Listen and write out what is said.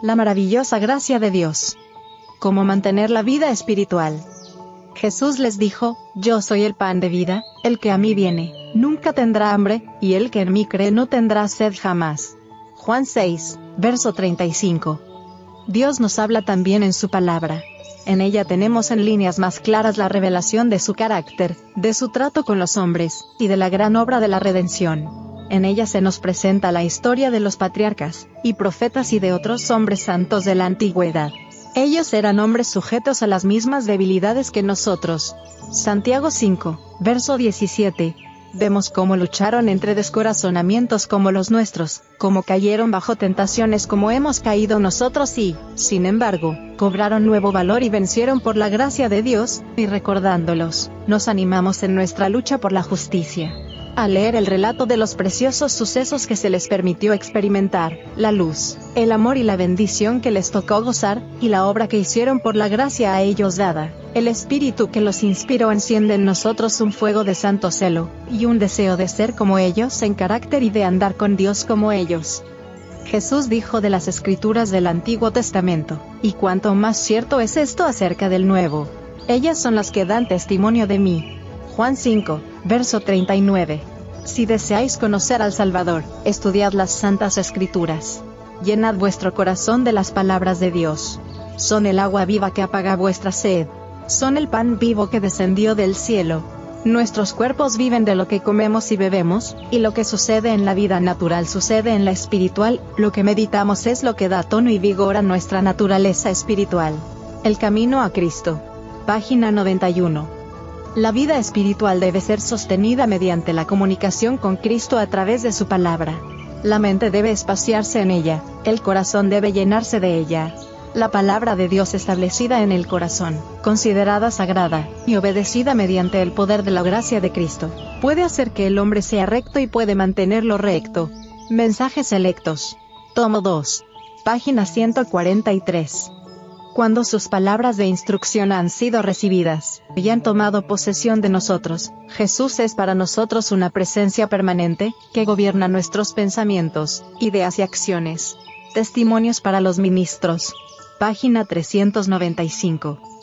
La maravillosa gracia de Dios. Cómo mantener la vida espiritual. Jesús les dijo, Yo soy el pan de vida, el que a mí viene, nunca tendrá hambre, y el que en mí cree no tendrá sed jamás. Juan 6, verso 35. Dios nos habla también en su palabra. En ella tenemos en líneas más claras la revelación de su carácter, de su trato con los hombres, y de la gran obra de la redención. En ella se nos presenta la historia de los patriarcas, y profetas y de otros hombres santos de la antigüedad. Ellos eran hombres sujetos a las mismas debilidades que nosotros. Santiago 5, verso 17. Vemos cómo lucharon entre descorazonamientos como los nuestros, cómo cayeron bajo tentaciones como hemos caído nosotros y, sin embargo, cobraron nuevo valor y vencieron por la gracia de Dios, y recordándolos, nos animamos en nuestra lucha por la justicia al leer el relato de los preciosos sucesos que se les permitió experimentar, la luz, el amor y la bendición que les tocó gozar, y la obra que hicieron por la gracia a ellos dada, el espíritu que los inspiró enciende en nosotros un fuego de santo celo, y un deseo de ser como ellos en carácter y de andar con Dios como ellos. Jesús dijo de las escrituras del Antiguo Testamento, y cuanto más cierto es esto acerca del Nuevo. Ellas son las que dan testimonio de mí. Juan 5, verso 39. Si deseáis conocer al Salvador, estudiad las santas escrituras. Llenad vuestro corazón de las palabras de Dios. Son el agua viva que apaga vuestra sed. Son el pan vivo que descendió del cielo. Nuestros cuerpos viven de lo que comemos y bebemos, y lo que sucede en la vida natural sucede en la espiritual, lo que meditamos es lo que da tono y vigor a nuestra naturaleza espiritual. El camino a Cristo. Página 91. La vida espiritual debe ser sostenida mediante la comunicación con Cristo a través de su palabra. La mente debe espaciarse en ella, el corazón debe llenarse de ella. La palabra de Dios establecida en el corazón, considerada sagrada, y obedecida mediante el poder de la gracia de Cristo, puede hacer que el hombre sea recto y puede mantenerlo recto. Mensajes selectos. Tomo 2. Página 143 cuando sus palabras de instrucción han sido recibidas y han tomado posesión de nosotros, Jesús es para nosotros una presencia permanente, que gobierna nuestros pensamientos, ideas y acciones. Testimonios para los ministros. Página 395.